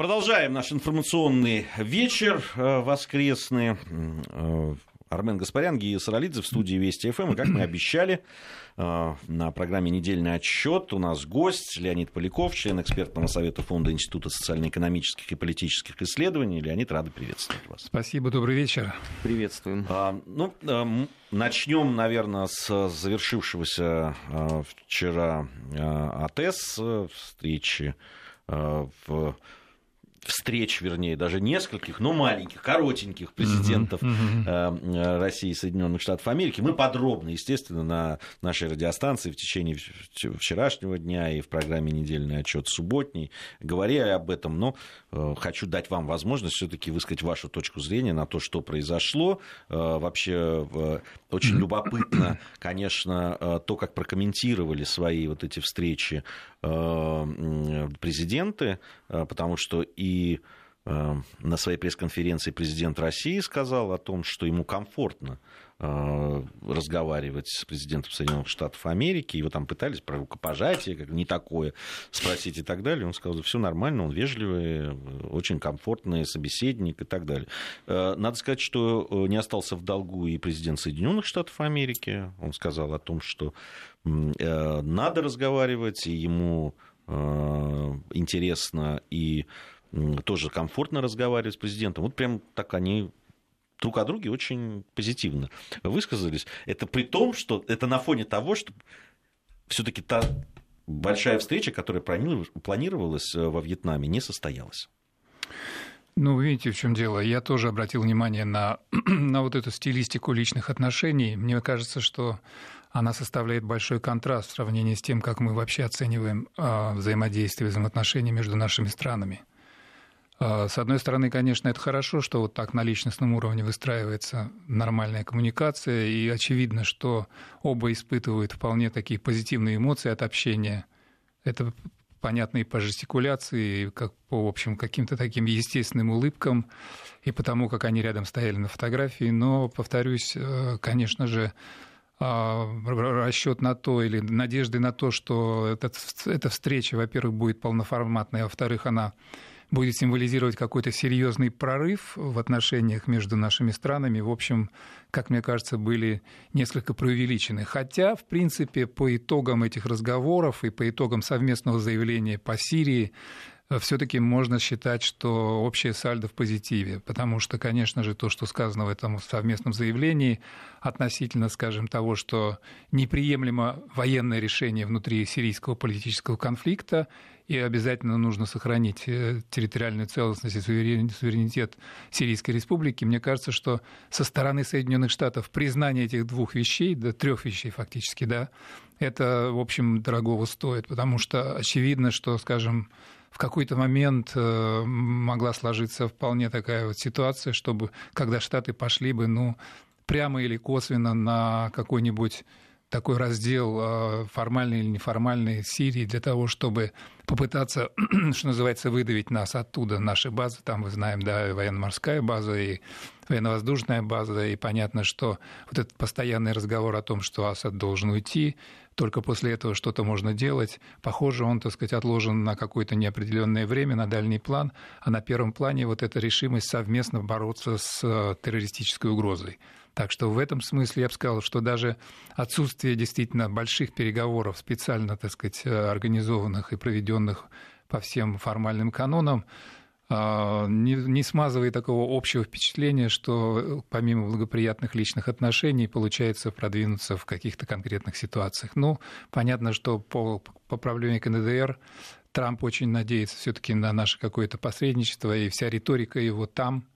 Продолжаем наш информационный вечер э, воскресный. Э, Армен Гаспарян, Гия Саралидзе в студии Вести ФМ. И как мы обещали, э, на программе «Недельный отчет» у нас гость Леонид Поляков, член экспертного совета Фонда Института социально-экономических и политических исследований. Леонид, рады приветствовать вас. Спасибо, добрый вечер. Приветствуем. А, ну, начнем, наверное, с завершившегося вчера АТС встречи в встреч, вернее, даже нескольких, но маленьких, коротеньких президентов uh-huh, uh-huh. России и Соединенных Штатов Америки. Мы подробно, естественно, на нашей радиостанции в течение вчерашнего дня и в программе «Недельный отчет субботний» говорили об этом, но э, хочу дать вам возможность все-таки высказать вашу точку зрения на то, что произошло. Э, вообще очень любопытно, конечно, то, как прокомментировали свои вот эти встречи президенты, потому что и и э, на своей пресс-конференции президент России сказал о том, что ему комфортно э, разговаривать с президентом Соединенных Штатов Америки. Его там пытались про рукопожатие, как не такое спросить и так далее. Он сказал, что все нормально, он вежливый, очень комфортный собеседник и так далее. Э, надо сказать, что не остался в долгу и президент Соединенных Штатов Америки. Он сказал о том, что надо разговаривать, и ему интересно и тоже комфортно разговаривать с президентом. Вот прям так они друг о друге очень позитивно высказались. Это при том, что это на фоне того, что все-таки та большая встреча, которая планировалась э, во Вьетнаме, не состоялась. Ну, видите, в чем дело. Я тоже обратил внимание на, на вот эту стилистику личных отношений. Мне кажется, что она составляет большой контраст в сравнении с тем, как мы вообще оцениваем э, взаимодействие, взаимоотношения между нашими странами. А, с одной стороны, конечно, это хорошо, что вот так на личностном уровне выстраивается нормальная коммуникация, и очевидно, что оба испытывают вполне такие позитивные эмоции от общения. Это понятно и по жестикуляции, и как по, в общем, каким-то таким естественным улыбкам, и потому, как они рядом стояли на фотографии. Но, повторюсь, э, конечно же, а, расчет на то или надежды на то, что эта встреча, во-первых, будет полноформатной, а во-вторых, она будет символизировать какой-то серьезный прорыв в отношениях между нашими странами, в общем, как мне кажется, были несколько преувеличены. Хотя, в принципе, по итогам этих разговоров и по итогам совместного заявления по Сирии, э, все-таки можно считать, что общее сальдо в позитиве, потому что, конечно же, то, что сказано в этом совместном заявлении относительно, скажем, того, что неприемлемо военное решение внутри сирийского политического конфликта, и обязательно нужно сохранить э, территориальную целостность и суверенитет Сирийской Республики. Мне кажется, что со стороны Соединенных Штатов признание этих двух вещей, да, трех вещей фактически, да, это, в общем, дорогого стоит, потому что очевидно, что, скажем, в какой-то момент э, могла сложиться вполне такая вот ситуация, чтобы, когда Штаты пошли бы, ну, прямо или косвенно на какой-нибудь такой раздел э, формальный или неформальный Сирии для того, чтобы попытаться, что называется, выдавить нас оттуда, наши базы, там мы знаем, да, военно-морская база и военно-воздушная база, и понятно, что вот этот постоянный разговор о том, что Асад должен уйти, только после этого что-то можно делать, похоже, он, так сказать, отложен на какое-то неопределенное время, на дальний план, а на первом плане вот эта решимость совместно бороться с э, террористической угрозой. Так что в этом смысле я бы сказал, что даже отсутствие действительно больших переговоров, специально, так сказать, организованных и проведенных по всем формальным канонам, а, не, не смазывает такого общего впечатления, что помимо благоприятных личных отношений получается продвинуться в каких-то конкретных ситуациях. Ну, понятно, что по поправлению КНДР Трамп очень надеется все-таки на наше какое-то посредничество, и вся риторика его там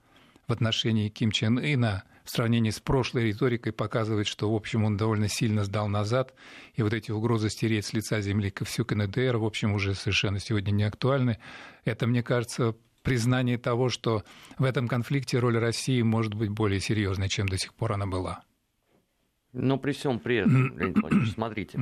в отношении Ким Чен Ына в сравнении с прошлой риторикой показывает, что, в общем, он довольно сильно сдал назад, и вот эти угрозы стереть с лица земли всю КНДР, в общем, уже совершенно сегодня не актуальны. Это, мне кажется, признание того, что в этом конфликте роль России может быть более серьезной, чем до сих пор она была. Но при всем при этом, Леонид Владимирович, смотрите,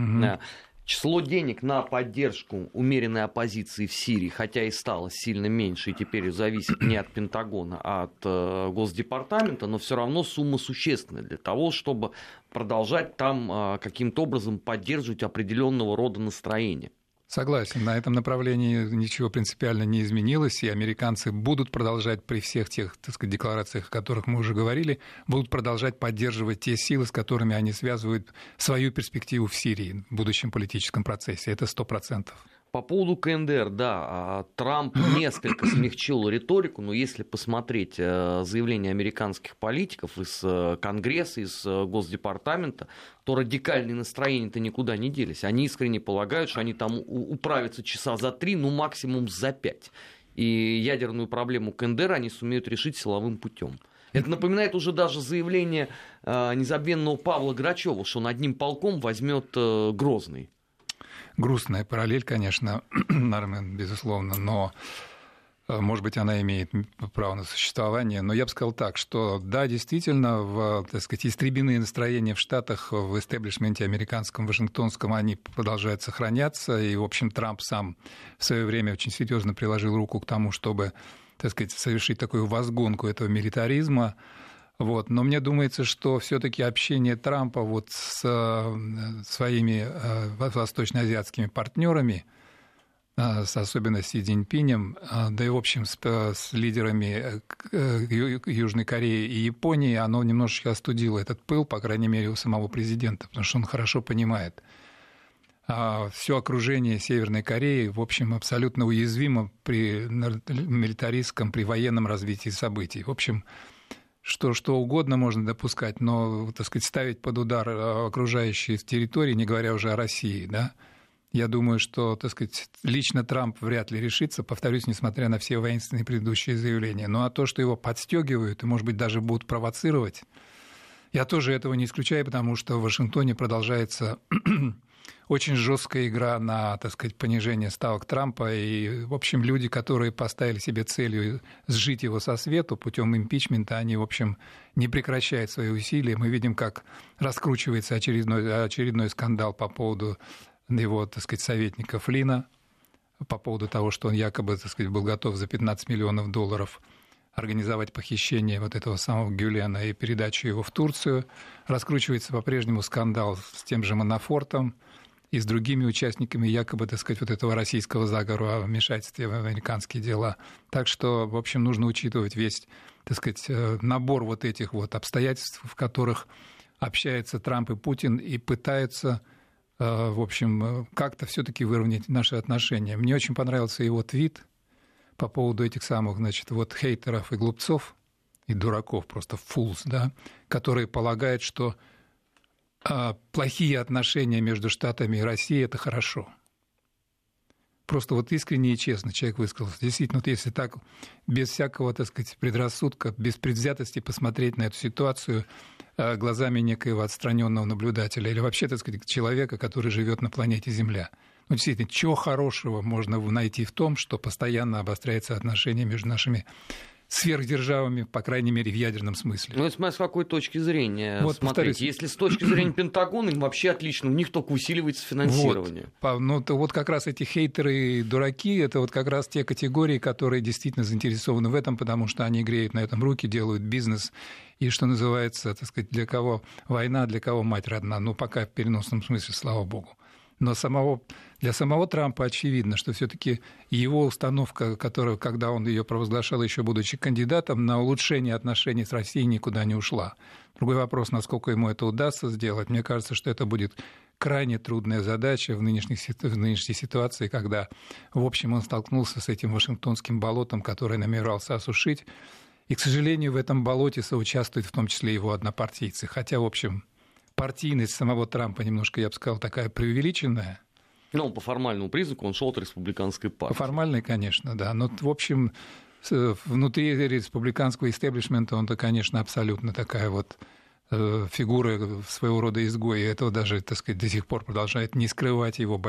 Число денег на поддержку умеренной оппозиции в Сирии, хотя и стало сильно меньше, и теперь зависит не от Пентагона, а от э, Госдепартамента, но все равно сумма существенная для того, чтобы продолжать там э, каким-то образом поддерживать определенного рода настроение Согласен, на этом направлении ничего принципиально не изменилось, и американцы будут продолжать при всех тех так сказать, декларациях, о которых мы уже говорили, будут продолжать поддерживать те силы, с которыми они связывают свою перспективу в Сирии в будущем политическом процессе. Это сто процентов. По поводу КНДР, да, а, Трамп несколько смягчил риторику, но если посмотреть э, заявления американских политиков из э, Конгресса, из э, Госдепартамента, то радикальные настроения-то никуда не делись. Они искренне полагают, что они там управятся часа за три, ну максимум за пять. И ядерную проблему КНДР они сумеют решить силовым путем. Это напоминает уже даже заявление незабвенного Павла Грачева, что он одним полком возьмет Грозный грустная параллель, конечно, Армен, безусловно, но э, может быть, она имеет право на существование, но я бы сказал так, что да, действительно, в, так сказать, истребиные настроения в Штатах, в истеблишменте американском, вашингтонском, они продолжают сохраняться, и, в общем, Трамп сам в свое время очень серьезно приложил руку к тому, чтобы, так сказать, совершить такую возгонку этого милитаризма, вот. Но мне думается, что все-таки общение Трампа вот с э, своими э, восточноазиатскими партнерами, э, с особенно Си Цзиньпинем, да и, в общем, с, с лидерами Южной Кореи и Японии, оно немножечко остудило этот пыл, по крайней мере, у самого президента, потому что он хорошо понимает, а все окружение Северной Кореи, в общем, абсолютно уязвимо при милитаристском, при военном развитии событий. В общем, что что угодно можно допускать, но, так сказать, ставить под удар э, окружающие территории, не говоря уже о России, да, я думаю, что, так сказать, лично Трамп вряд ли решится, повторюсь, несмотря на все воинственные предыдущие заявления. Ну а то, что его подстегивают и, может быть, даже будут провоцировать, я тоже этого не исключаю, потому что в Вашингтоне продолжается очень жесткая игра на, так сказать, понижение ставок Трампа. И, в общем, люди, которые поставили себе целью сжить его со свету путем импичмента, они, в общем, не прекращают свои усилия. Мы видим, как раскручивается очередной, очередной скандал по поводу его, так сказать, советника Флина, по поводу того, что он якобы, так сказать, был готов за 15 миллионов долларов организовать похищение вот этого самого Гюлена и передачу его в Турцию. Раскручивается по-прежнему скандал с тем же Манафортом – и с другими участниками якобы, так сказать, вот этого российского заговора о вмешательстве в американские дела. Так что, в общем, нужно учитывать весь, так сказать, э, набор вот этих вот обстоятельств, в которых общаются Трамп и Путин и пытаются э, в общем, э, как-то все-таки выровнять наши отношения. Мне очень понравился его твит по поводу этих самых, значит, вот хейтеров и глупцов, и дураков, просто фулс, да, которые полагают, что плохие отношения между Штатами и Россией – это хорошо. Просто вот искренне и честно человек высказался. Действительно, вот если так, без всякого, так сказать, предрассудка, без предвзятости посмотреть на эту ситуацию а, глазами некоего отстраненного наблюдателя или вообще, так сказать, человека, который живет на планете Земля. Ну, действительно, чего хорошего можно найти в том, что постоянно обостряется отношения между нашими сверхдержавами, по крайней мере, в ядерном смысле. Ну, это с какой точки зрения вот, смотреть? Повторюсь. Если с точки зрения Пентагона, им вообще отлично, у них только усиливается финансирование. Вот, ну, то вот как раз эти хейтеры и дураки, это вот как раз те категории, которые действительно заинтересованы в этом, потому что они греют на этом руки, делают бизнес, и, что называется, так сказать, для кого война, для кого мать родна. Ну, пока в переносном смысле, слава богу. Но самого, для самого Трампа очевидно, что все-таки его установка, которая, когда он ее провозглашал, еще будучи кандидатом, на улучшение отношений с Россией никуда не ушла. Другой вопрос, насколько ему это удастся сделать. Мне кажется, что это будет крайне трудная задача в, нынешней, в нынешней ситуации, когда, в общем, он столкнулся с этим вашингтонским болотом, которое намеревался осушить. И, к сожалению, в этом болоте соучаствуют в том числе его однопартийцы. Хотя, в общем, партийность самого Трампа немножко, я бы сказал, такая преувеличенная. Ну, по формальному признаку он шел от республиканской партии. По формальной, конечно, да. Но, в общем, внутри республиканского истеблишмента он-то, конечно, абсолютно такая вот э, фигура своего рода изгоя. И этого даже, так сказать, до сих пор продолжает не скрывать его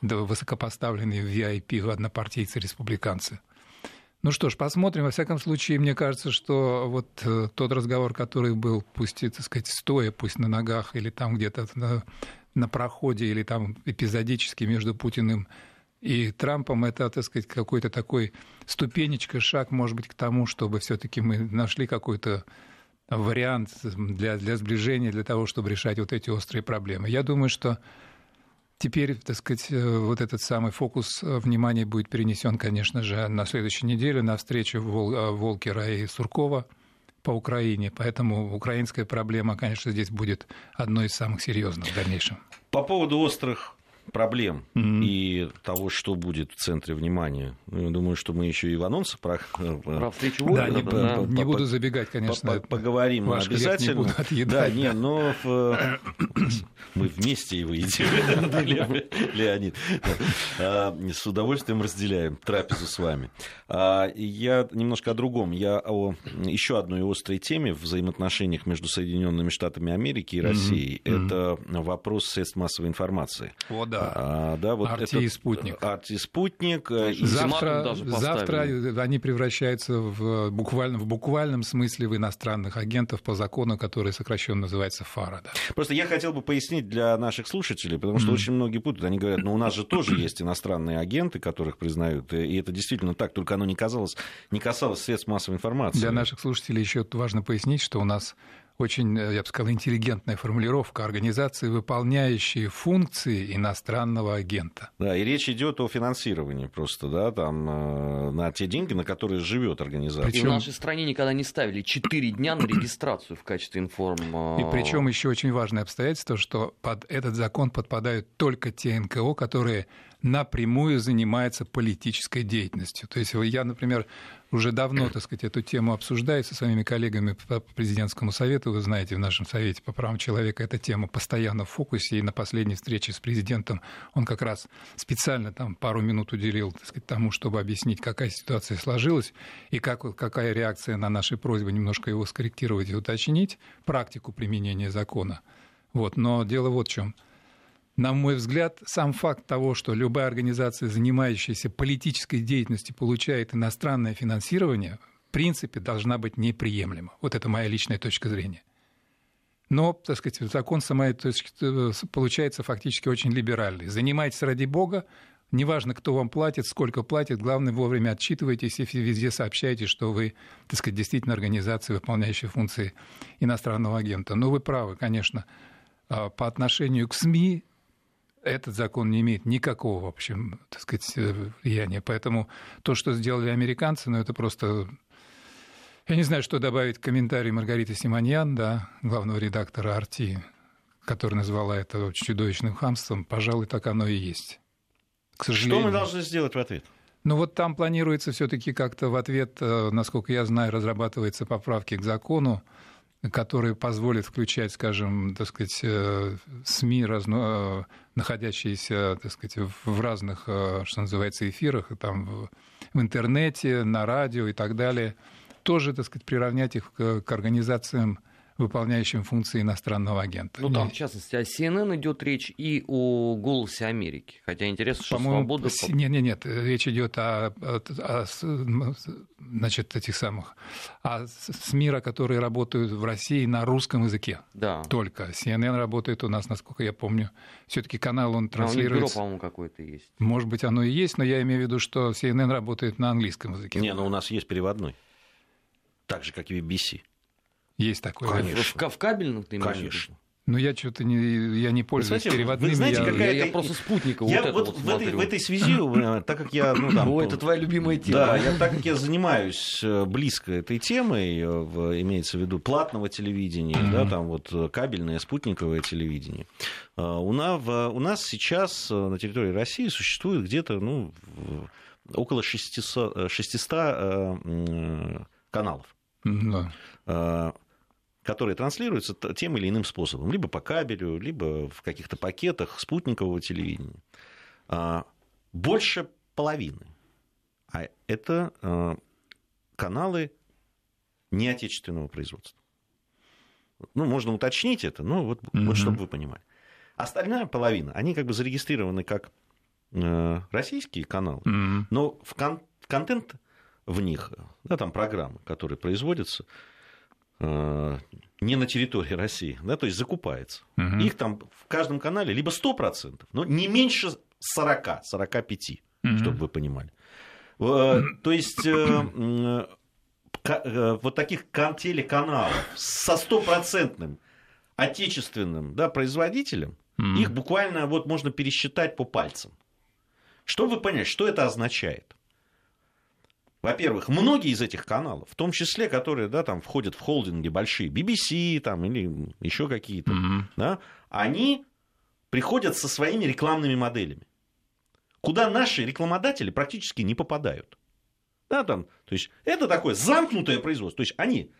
высокопоставленные в VIP однопартийцы республиканцы. Ну что ж, посмотрим. Во всяком случае, мне кажется, что вот э, тот разговор, который был, пусть, так сказать, стоя, пусть на ногах или там где-то на, на проходе, или там эпизодически между Путиным и Трампом, это, так сказать, какой-то такой ступенечка, шаг, может быть, к тому, чтобы все таки мы нашли какой-то вариант для, для сближения, для того, чтобы решать вот эти острые проблемы. Я думаю, что Теперь, так сказать, э, вот этот самый фокус э, внимания будет перенесен, конечно же, на следующей неделе на встречу э, Волкера и Суркова по Украине. Поэтому украинская проблема, конечно, здесь будет одной из самых серьезных в дальнейшем. По поводу острых проблем mm-hmm. и того, что будет в центре внимания. Ну, я думаю, что мы еще и в анонсе про, э, про встречу да, не, да, не по, буду забегать, конечно. По, поговорим Ваш обязательно. Не буду отъедать, да, не, но в, мы вместе его едим, Леонид. А, с удовольствием разделяем трапезу с вами. А, я немножко о другом. Я о еще одной острой теме в взаимоотношениях между Соединенными Штатами Америки и Россией. Это вопрос средств массовой информации. Вот да. А, да вот Арти и спутник. Арти спутник. Э, завтра, завтра они превращаются в, буквально, в буквальном смысле в иностранных агентов по закону, который сокращенно называется ФАРА. Да. Просто я хотел бы пояснить для наших слушателей, потому что mm-hmm. очень многие путают. Они говорят, ну у нас же тоже есть иностранные агенты, которых признают. И это действительно так, только оно не, казалось, не касалось средств массовой информации. Для наших слушателей еще важно пояснить, что у нас очень, э, я бы сказал, интеллигентная формулировка организации, выполняющие функции иностранного агента. Да, и речь идет о финансировании просто, да, там э, на те деньги, на которые живет организация. Причем... И в нашей стране никогда не ставили 4 дня на регистрацию в качестве информ. Э, и причем еще очень важное обстоятельство, что под этот закон подпадают только те НКО, которые напрямую занимаются политической деятельностью. То есть я, например, уже давно, так сказать, эту тему обсуждаю со своими коллегами по президентскому совету. Вы знаете, в нашем Совете по правам человека эта тема постоянно в фокусе. И на последней встрече с президентом он как раз специально там пару минут уделил так сказать, тому, чтобы объяснить, какая ситуация сложилась и как, какая реакция на наши просьбы немножко его скорректировать и уточнить, практику применения закона. Вот. Но дело вот в чем – на мой взгляд, сам факт того, что любая организация, занимающаяся политической деятельностью, получает иностранное финансирование, в принципе, должна быть неприемлема. Вот это моя личная точка зрения. Но, так сказать, закон с моей точки получается фактически очень либеральный. Занимайтесь ради бога, неважно, кто вам платит, сколько платит, главное, вовремя отчитывайтесь и везде сообщайте, что вы, так сказать, действительно организация, выполняющая функции иностранного агента. Но вы правы, конечно, а, по отношению к СМИ этот закон не имеет никакого, в общем, так сказать, э, влияния. Поэтому то, что сделали американцы, ну, это просто... Я не знаю, что добавить к комментарию Маргариты Симоньян, да, главного редактора «Арти», который назвала это чудовищным хамством. Пожалуй, так оно и есть. К сожалению. Что мы должны сделать в ответ? Ну вот там планируется все-таки как-то в ответ, э, насколько я знаю, разрабатываются поправки к закону, которые позволят включать, скажем, так сказать, э, СМИ, разно, э, находящиеся, так сказать, в разных, э, что называется, эфирах, там, в интернете, на радио и так далее, тоже, так сказать, приравнять их к организациям выполняющим функции иностанного агента. Ну, там, в частности, о CNN идет речь и о «Голосе Америки». Хотя интересно, что свобода... Нет, нет, нет, речь идет о, о, о значит, этих самых, о СМИ, которые работают в России на русском языке. Да. Только. CNN работает у нас, насколько я помню. все таки канал, он транслируется... А у бюро, по-моему, какое-то есть. Может быть, оно и есть, но я имею в виду, что CNN работает на английском языке. Не, но у нас есть переводной. Так же, как и BBC. Есть такое. Конечно. В, в кабельных ты имеешь Конечно. Ну, я что-то не, я не пользуюсь вы переводными. Вы знаете, я, какая я, я просто спутника я вот, вот, вот в, этой, в этой связи, э, так как я... Ну, там, О, это твоя любимая тема. Да, я, так как я занимаюсь э, близко этой темой, э, имеется в виду платного телевидения, mm-hmm. да, там вот кабельное, спутниковое телевидение, у нас, у нас сейчас на территории России существует где-то ну, около 600, 600 каналов. Mm-hmm которые транслируются тем или иным способом, либо по кабелю, либо в каких-то пакетах спутникового телевидения. А, больше половины. А это а, каналы неотечественного производства. Ну, можно уточнить это, но вот, mm-hmm. вот чтобы вы понимали. Остальная половина, они как бы зарегистрированы как э, российские каналы, mm-hmm. но в кон- контент в них, да, там программы, которые производятся, Э, не на территории России, да, то есть закупается. Угу. Их там в каждом канале либо 100%, но не меньше 40, 45, угу. чтобы вы понимали. Э, то есть э, вот таких телеканалов со стопроцентным отечественным да, производителем Mm-hmm. Их буквально вот можно пересчитать по пальцам. Чтобы вы понять, что это означает. Во-первых, многие из этих каналов, в том числе, которые да, там, входят в холдинги большие, BBC там, или еще какие-то, mm-hmm. да, они приходят со своими рекламными моделями, куда наши рекламодатели практически не попадают. Да, там, то есть это такое замкнутое производство. То есть они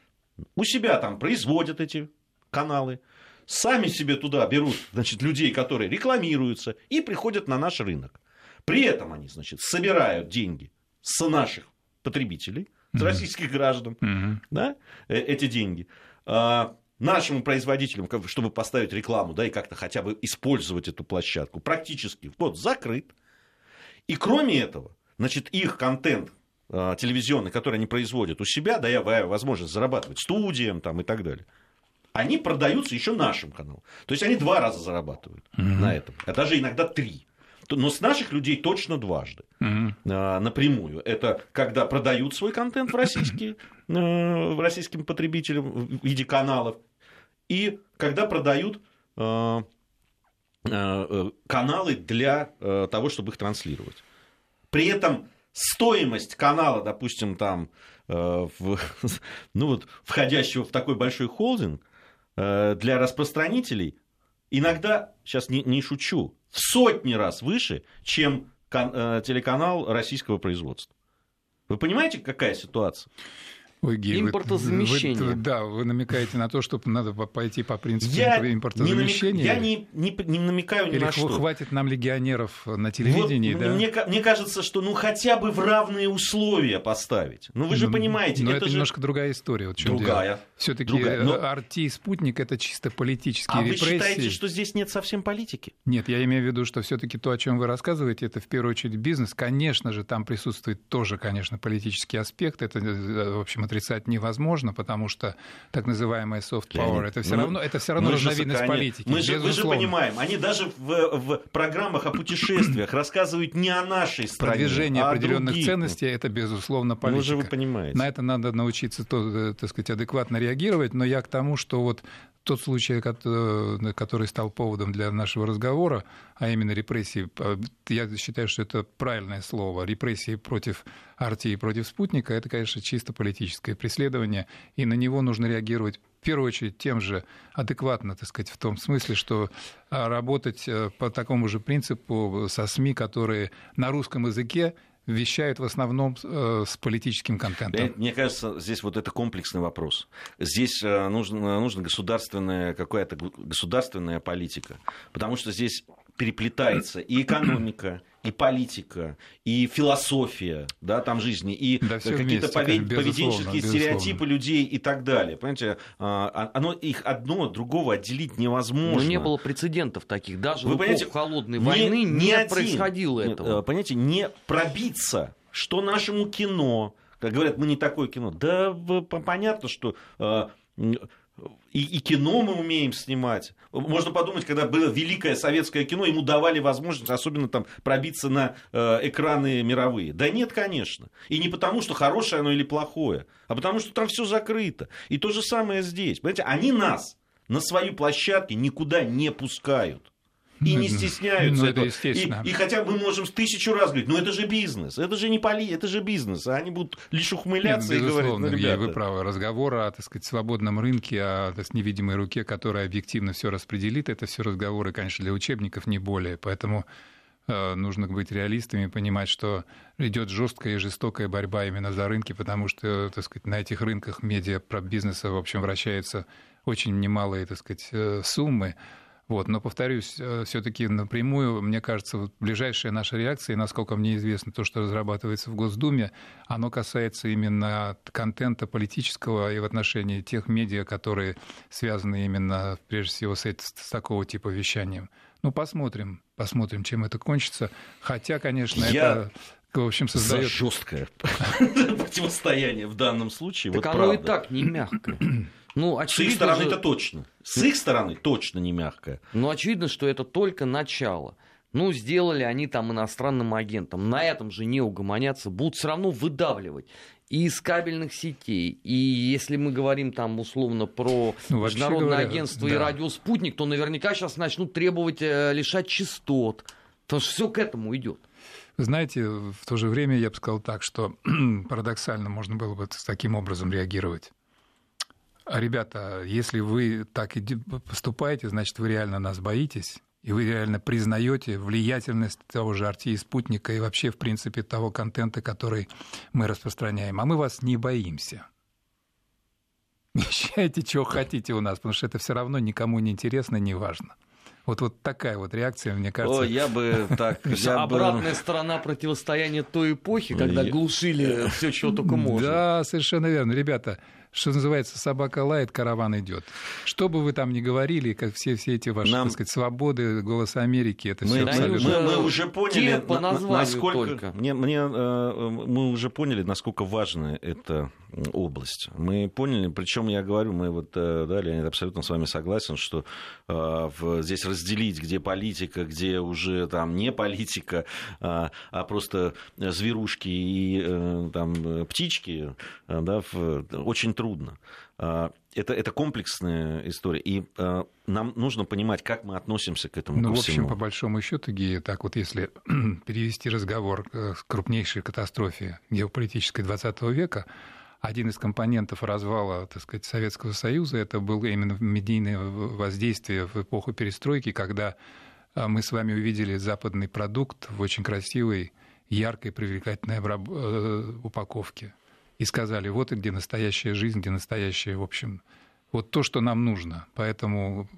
у себя там производят эти каналы, сами себе туда берут значит, людей, которые рекламируются, и приходят на наш рынок. При этом они значит, собирают деньги с наших потребителей, с mm-hmm. российских граждан, mm-hmm. да, э, эти деньги. А, нашим производителям, чтобы поставить рекламу, да, и как-то хотя бы использовать эту площадку, практически вот закрыт. И кроме этого, значит, их контент а, телевизионный, который они производят у себя, дая возможность зарабатывать студиям там, и так далее, они продаются еще нашим каналам. То есть они два раза зарабатывают mm-hmm. на этом, а даже иногда три но с наших людей точно дважды mm-hmm. напрямую. Это когда продают свой контент в, российские, в российским потребителям в виде каналов, и когда продают а, а, каналы для того, чтобы их транслировать. При этом стоимость канала, допустим, там, в, ну вот, входящего в такой большой холдинг, для распространителей иногда, сейчас не, не шучу, в сотни раз выше, чем э, телеканал российского производства. Вы понимаете, какая ситуация? Ой, Гей, импортозамещение. Вы, вы, да, вы намекаете на то, что надо пойти по принципу я импортозамещения. Не намек, я не, не, не намекаю ни Или на что. хватит нам легионеров на телевидении, вот, да? Мне, мне кажется, что ну хотя бы в равные условия поставить. Ну вы же но, понимаете, но это, это же... немножко другая история. Вот другая. Все-таки RT и спутник это чисто политические а репрессии. А вы считаете, что здесь нет совсем политики? Нет, я имею в виду, что все-таки то, о чем вы рассказываете, это в первую очередь бизнес. Конечно же, там присутствует тоже, конечно, политический аспект. Это, в общем, отрицать невозможно потому что так называемая soft power это все ну, равно, это все равно разновидность политики. Мы же, мы же понимаем, они даже в, в программах о путешествиях рассказывают не о нашей стране. Продвижение а определенных других. ценностей это безусловно политика. Ну же вы понимаете. На это надо научиться, то, э, так сказать, адекватно реагировать, но я к тому, что вот тот случай, э, который стал поводом для нашего разговора, а именно репрессии, я считаю, что это правильное слово, репрессии против Арти и против спутника, это, конечно, чисто политическое преследование, и на него нужно реагировать в первую очередь тем же адекватно, так сказать, в том смысле, что а, работать э, по такому же принципу со СМИ, которые на русском языке вещают в основном э, с политическим контентом. Мне кажется, здесь вот это комплексный вопрос. Здесь э, нужна, нужна государственная какая-то государственная политика, потому что здесь переплетается и экономика, и политика, и философия да, там жизни, и да, какие-то повед... поведенческие безусловно. стереотипы людей и так далее. Понимаете, а, а, оно, их одно от другого отделить невозможно. Но не было прецедентов таких. Даже Вы в понимаете, холодной не, войны не, не один, происходило этого. Э, понимаете, не пробиться, что нашему кино, как говорят, мы не такое кино. Да понятно, что э, и, и кино мы умеем снимать. Можно подумать, когда было великое советское кино, ему давали возможность, особенно там, пробиться на э, экраны мировые. Да нет, конечно. И не потому, что хорошее оно или плохое, а потому, что там все закрыто. И то же самое здесь. Понимаете, они нас на свои площадки никуда не пускают и не стесняются. Ну, это естественно. И, и хотя мы можем тысячу раз говорить, ну это же бизнес, это же не поли, это же бизнес, а они будут лишь ухмыляться Нет, и говорить, ну, ребята... вы правы, разговор о, так сказать, свободном рынке, о так, невидимой руке, которая объективно все распределит, это все разговоры, конечно, для учебников не более, поэтому э, нужно быть реалистами и понимать, что идет жесткая и жестокая борьба именно за рынки, потому что, так сказать, на этих рынках медиа про бизнеса, в общем, вращаются очень немалые, так сказать, э, суммы. Вот, но, повторюсь, э, все-таки напрямую, мне кажется, вот ближайшая наша реакция, насколько мне известно, то, что разрабатывается в Госдуме, оно касается именно контента политического и в отношении тех медиа, которые связаны именно, прежде всего, с, с такого типа вещанием. Ну, посмотрим, посмотрим, чем это кончится. Хотя, конечно, Я... это в общем, создает... За жесткое противостояние в данном случае. Так вот оно правда. и так не мягкое. Ну, С их стороны это точно. С их стороны точно не мягкое. Ну, очевидно, что это только начало. Ну, сделали они там иностранным агентом. На этом же не угомонятся, будут все равно выдавливать. и из кабельных сетей. И если мы говорим там условно про ну, Международное говоря, агентство да. и радио «Спутник», то наверняка сейчас начнут требовать э, лишать частот. Потому что все к этому идет. Вы знаете, в то же время я бы сказал так, что парадоксально можно было бы с таким образом реагировать. А, ребята, если вы так и поступаете, значит, вы реально нас боитесь, и вы реально признаете влиятельность того же RT и спутника и вообще, в принципе, того контента, который мы распространяем. А мы вас не боимся. Вещайте, чего хотите у нас, потому что это все равно никому не интересно, не важно. Вот, вот такая вот реакция, мне кажется. О, я бы так... Я Обратная бы... сторона противостояния той эпохи, когда глушили все, чего только можно. Да, совершенно верно. Ребята, что называется, собака лает, караван идет. Что бы вы там ни говорили, как все, все эти ваши, Нам... так сказать, свободы, голос Америки, это мы, все абсолютно... Мы, мы уже поняли, по насколько... Только. Мне, мне, э, мы уже поняли, насколько важна эта область. Мы поняли, причем я говорю, мы вот, э, да, Леонид, абсолютно с вами согласен, что э, в, здесь разделить, где политика, где уже там не политика, а, а просто зверушки и э, там птички, э, да, в, очень трудно. А, это, это комплексная история, и а, нам нужно понимать, как мы относимся к этому. Ну, в общем, по большому счету, Гея, так вот если перевести разговор к крупнейшей катастрофе геополитической 20 века, один из компонентов развала, так сказать, Советского Союза, это было именно медийное воздействие в эпоху перестройки, когда а, мы с вами увидели западный продукт в очень красивой, яркой, привлекательной э, упаковке и сказали, вот и где настоящая жизнь, где настоящая, в общем, вот то, что нам нужно. Поэтому,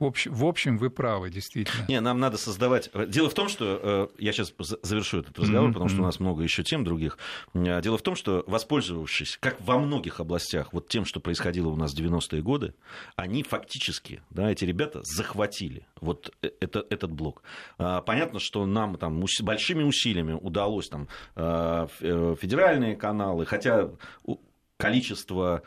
в общем, в общем вы правы, действительно. Не, нам надо создавать... Дело в том, что... Э, я сейчас завершу этот разговор, mm-hmm. потому что у нас много еще тем других. Э, дело в том, что, воспользовавшись, как во многих областях, вот тем, что происходило у нас в 90-е годы, они фактически, да, эти ребята захватили вот э, это, этот блок. Понятно, что нам там большими усилиями удалось там федеральные каналы, хотя количество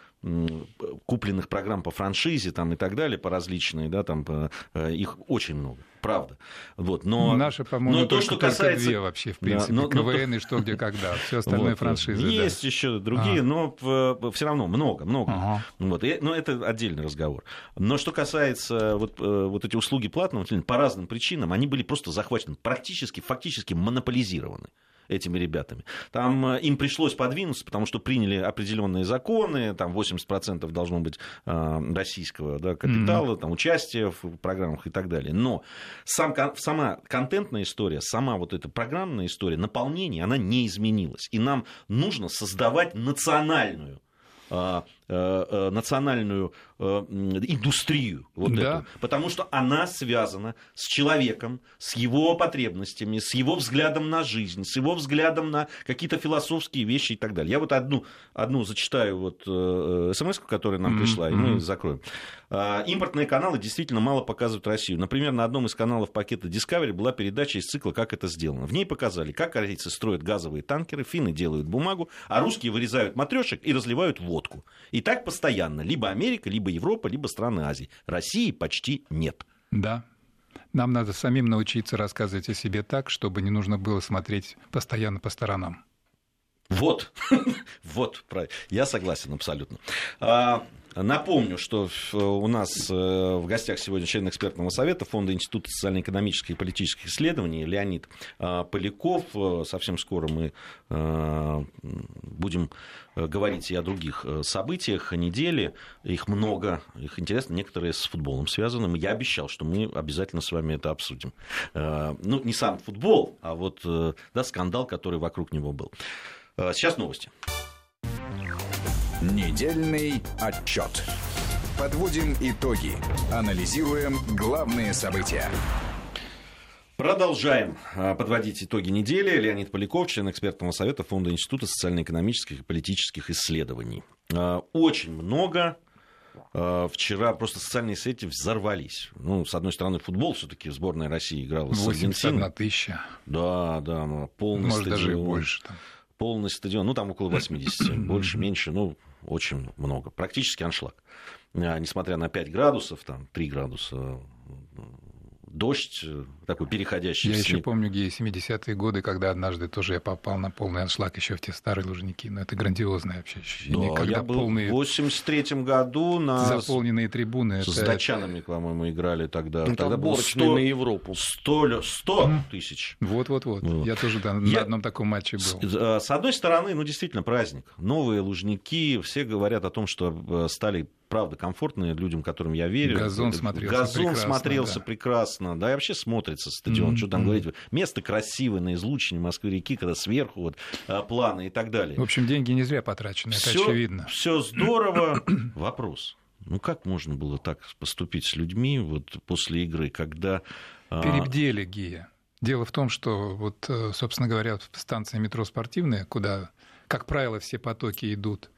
купленных программ по франшизе там, и так далее, по различные, да, там, э, их очень много, правда. Вот, но, Наши, по-моему, но то, что касается... две вообще, в принципе, да, но, КВН но... и что, где, когда, все остальное вот, франшизы. Есть да. еще другие, а. но все равно много, много. Ага. Вот, и, но это отдельный разговор. Но что касается вот, э, вот эти услуги платного, по разным причинам, они были просто захвачены, практически, фактически монополизированы этими ребятами. Там э, им пришлось подвинуться, потому что приняли определенные законы, там 80% должно быть э, российского да, капитала, mm-hmm. там, участия в программах и так далее. Но сам, сама контентная история, сама вот эта программная история, наполнение, она не изменилась. И нам нужно создавать национальную э, национальную индустрию, вот да. эту, потому что она связана с человеком, с его потребностями, с его взглядом на жизнь, с его взглядом на какие-то философские вещи и так далее. Я вот одну, одну зачитаю вот э, смс, которая нам пришла, mm-hmm. и мы закроем. А, импортные каналы действительно мало показывают Россию. Например, на одном из каналов пакета Discovery была передача из цикла «Как это сделано». В ней показали, как корейцы строят газовые танкеры, финны делают бумагу, а русские вырезают матрешек и разливают водку. И так постоянно. Либо Америка, либо Европа, либо страны Азии. России почти нет. Да. Нам надо самим научиться рассказывать о себе так, чтобы не нужно было смотреть постоянно по сторонам. Вот, вот, я согласен абсолютно. Напомню, что у нас э, в гостях сегодня член экспертного совета Фонда Института социально-экономических и политических исследований Леонид а, Поляков. Э, совсем скоро мы э, будем говорить и о других событиях недели. Их много, их интересно, некоторые с футболом связаны. Я обещал, что мы обязательно с вами это обсудим. Ну, не сам футбол, а вот да, скандал, который вокруг него был. Сейчас новости. Недельный отчет. Подводим итоги. Анализируем главные события. Продолжаем а, подводить итоги недели. Леонид Поляков, член экспертного совета Фонда Института социально-экономических и политических исследований. А, очень много а, Вчера просто социальные сети взорвались. Ну, с одной стороны, футбол все-таки сборная России играла с Аргентиной. тысяча. Да, да, полный Может, стадион. даже и больше. Там. Полный стадион, ну, там около 80, больше, меньше, ну, очень много. Практически аншлаг. А, несмотря на 5 градусов, там 3 градуса дождь э, такой переходящий Я в еще помню где 70-е годы, когда однажды тоже я попал на полный аншлаг еще в те старые Лужники. Но это грандиозное вообще ощущение, Да, когда я был полные в 83 году на... заполненные трибуны. с это- датчанами, по-моему, играли тогда. Это тогда было отборочные 100, на Европу. 100, 100 тысяч. Вот-вот-вот. Вот. Я тоже да, на Я- одном таком матче С, был. э, с одной стороны, ну, действительно, праздник. Новые лужники, все говорят о том, что э, стали, правда, комфортные людям, которым я верю. Газон смотрелся Газон прекрасно, смотрелся да. прекрасно. Да, и вообще смотрится стадион. Мгм, Что там говорить. Место красивое на излучине Москвы-реки, когда сверху вот э, планы и так далее. В общем, деньги не зря потрачены, это Всё- очевидно. Все здорово. Вопрос. Ну как можно было так поступить с людьми вот после игры, когда... а, Перебдели Гия. Дело в том, что, вот, э, собственно говоря, станция метро спортивная, куда, как правило, все потоки идут,